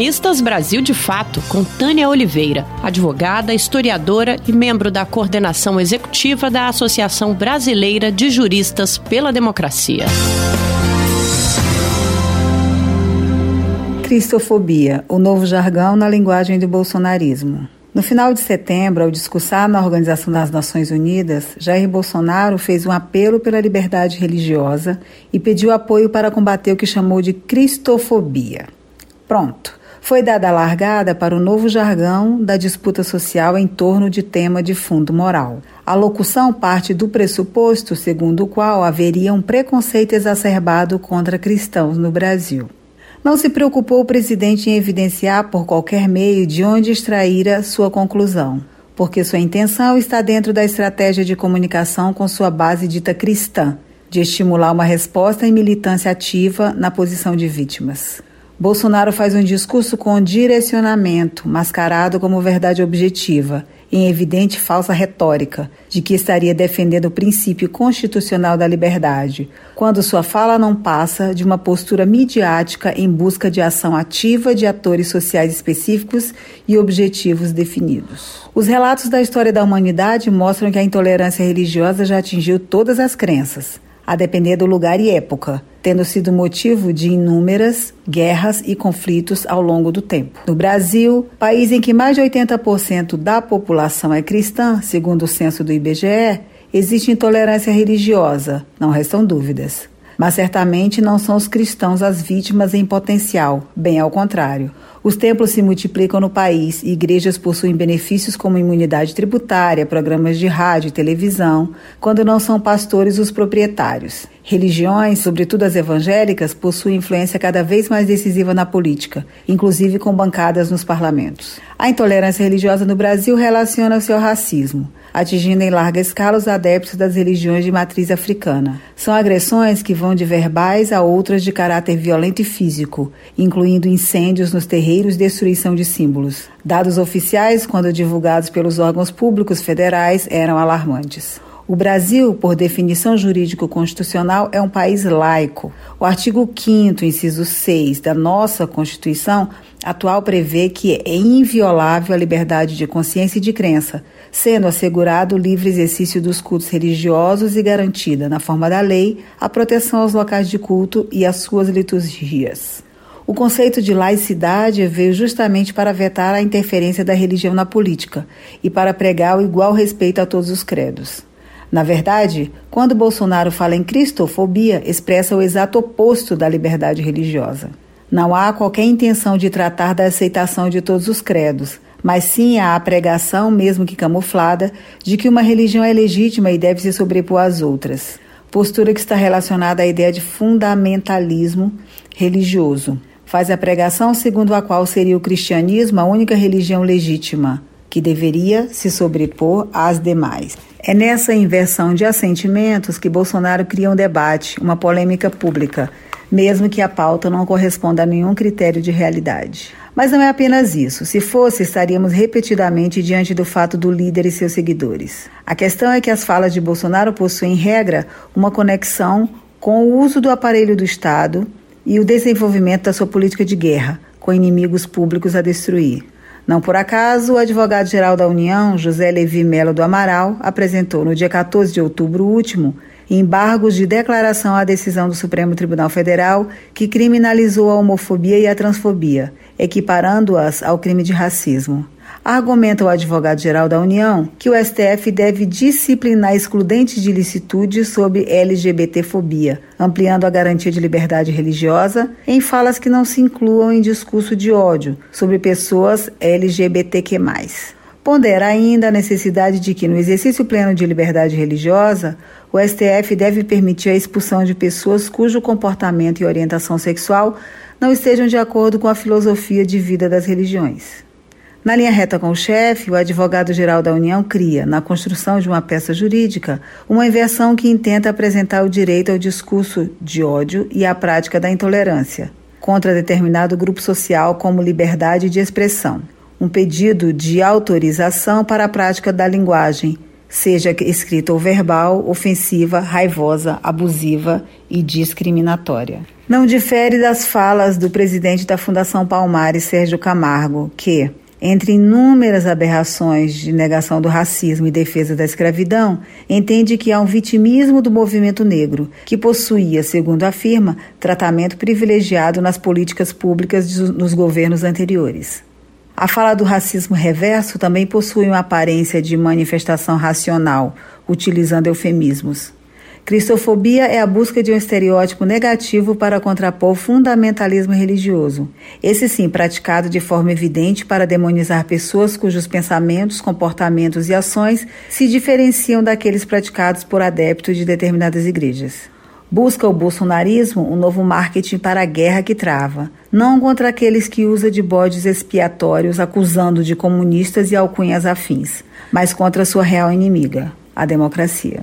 Colunistas Brasil de Fato, com Tânia Oliveira, advogada, historiadora e membro da coordenação executiva da Associação Brasileira de Juristas pela Democracia. Cristofobia, o novo jargão na linguagem do bolsonarismo. No final de setembro, ao discursar na Organização das Nações Unidas, Jair Bolsonaro fez um apelo pela liberdade religiosa e pediu apoio para combater o que chamou de cristofobia. Pronto. Foi dada a largada para o novo jargão da disputa social em torno de tema de fundo moral. A locução parte do pressuposto segundo o qual haveria um preconceito exacerbado contra cristãos no Brasil. Não se preocupou o presidente em evidenciar por qualquer meio de onde extraíra sua conclusão, porque sua intenção está dentro da estratégia de comunicação com sua base dita cristã, de estimular uma resposta em militância ativa na posição de vítimas. Bolsonaro faz um discurso com direcionamento, mascarado como verdade objetiva, em evidente falsa retórica, de que estaria defendendo o princípio constitucional da liberdade, quando sua fala não passa de uma postura midiática em busca de ação ativa de atores sociais específicos e objetivos definidos. Os relatos da história da humanidade mostram que a intolerância religiosa já atingiu todas as crenças a depender do lugar e época, tendo sido motivo de inúmeras guerras e conflitos ao longo do tempo. No Brasil, país em que mais de 80% da população é cristã, segundo o censo do IBGE, existe intolerância religiosa, não restam dúvidas. Mas certamente não são os cristãos as vítimas em potencial, bem ao contrário. Os templos se multiplicam no país e igrejas possuem benefícios como imunidade tributária, programas de rádio e televisão, quando não são pastores os proprietários. Religiões, sobretudo as evangélicas, possuem influência cada vez mais decisiva na política, inclusive com bancadas nos parlamentos. A intolerância religiosa no Brasil relaciona-se ao racismo atingindo em larga escala os adeptos das religiões de matriz africana. São agressões que vão de verbais a outras de caráter violento e físico, incluindo incêndios nos terreiros e destruição de símbolos. Dados oficiais, quando divulgados pelos órgãos públicos federais, eram alarmantes. O Brasil, por definição jurídico-constitucional, é um país laico. O artigo 5, inciso 6 da nossa Constituição atual prevê que é inviolável a liberdade de consciência e de crença, sendo assegurado o livre exercício dos cultos religiosos e garantida, na forma da lei, a proteção aos locais de culto e às suas liturgias. O conceito de laicidade veio justamente para vetar a interferência da religião na política e para pregar o igual respeito a todos os credos. Na verdade, quando Bolsonaro fala em cristofobia, expressa o exato oposto da liberdade religiosa. Não há qualquer intenção de tratar da aceitação de todos os credos, mas sim há a pregação, mesmo que camuflada, de que uma religião é legítima e deve se sobrepor às outras. Postura que está relacionada à ideia de fundamentalismo religioso. Faz a pregação segundo a qual seria o cristianismo a única religião legítima, que deveria se sobrepor às demais. É nessa inversão de assentimentos que Bolsonaro cria um debate, uma polêmica pública, mesmo que a pauta não corresponda a nenhum critério de realidade. Mas não é apenas isso. Se fosse, estaríamos repetidamente diante do fato do líder e seus seguidores. A questão é que as falas de Bolsonaro possuem, em regra, uma conexão com o uso do aparelho do Estado e o desenvolvimento da sua política de guerra, com inimigos públicos a destruir. Não por acaso, o advogado-geral da União, José Levi Melo do Amaral, apresentou no dia 14 de outubro último embargos de declaração à decisão do Supremo Tribunal Federal que criminalizou a homofobia e a transfobia, equiparando-as ao crime de racismo. Argumenta o advogado-geral da União que o STF deve disciplinar excludentes de licitude sobre LGBTfobia, ampliando a garantia de liberdade religiosa em falas que não se incluam em discurso de ódio sobre pessoas LGBTQ+. Pondera ainda a necessidade de que, no exercício pleno de liberdade religiosa, o STF deve permitir a expulsão de pessoas cujo comportamento e orientação sexual não estejam de acordo com a filosofia de vida das religiões. Na linha reta com o chefe, o advogado-geral da União cria, na construção de uma peça jurídica, uma inversão que intenta apresentar o direito ao discurso de ódio e à prática da intolerância contra determinado grupo social como liberdade de expressão um pedido de autorização para a prática da linguagem seja escrita ou verbal, ofensiva, raivosa, abusiva e discriminatória. Não difere das falas do presidente da Fundação Palmares, Sérgio Camargo, que, entre inúmeras aberrações de negação do racismo e defesa da escravidão, entende que há um vitimismo do movimento negro, que possuía, segundo afirma, tratamento privilegiado nas políticas públicas nos governos anteriores. A fala do racismo reverso também possui uma aparência de manifestação racional, utilizando eufemismos. Cristofobia é a busca de um estereótipo negativo para contrapor o fundamentalismo religioso. Esse sim, praticado de forma evidente para demonizar pessoas cujos pensamentos, comportamentos e ações se diferenciam daqueles praticados por adeptos de determinadas igrejas. Busca o bolsonarismo um novo marketing para a guerra que trava, não contra aqueles que usa de bodes expiatórios acusando de comunistas e alcunhas afins, mas contra sua real inimiga, a democracia.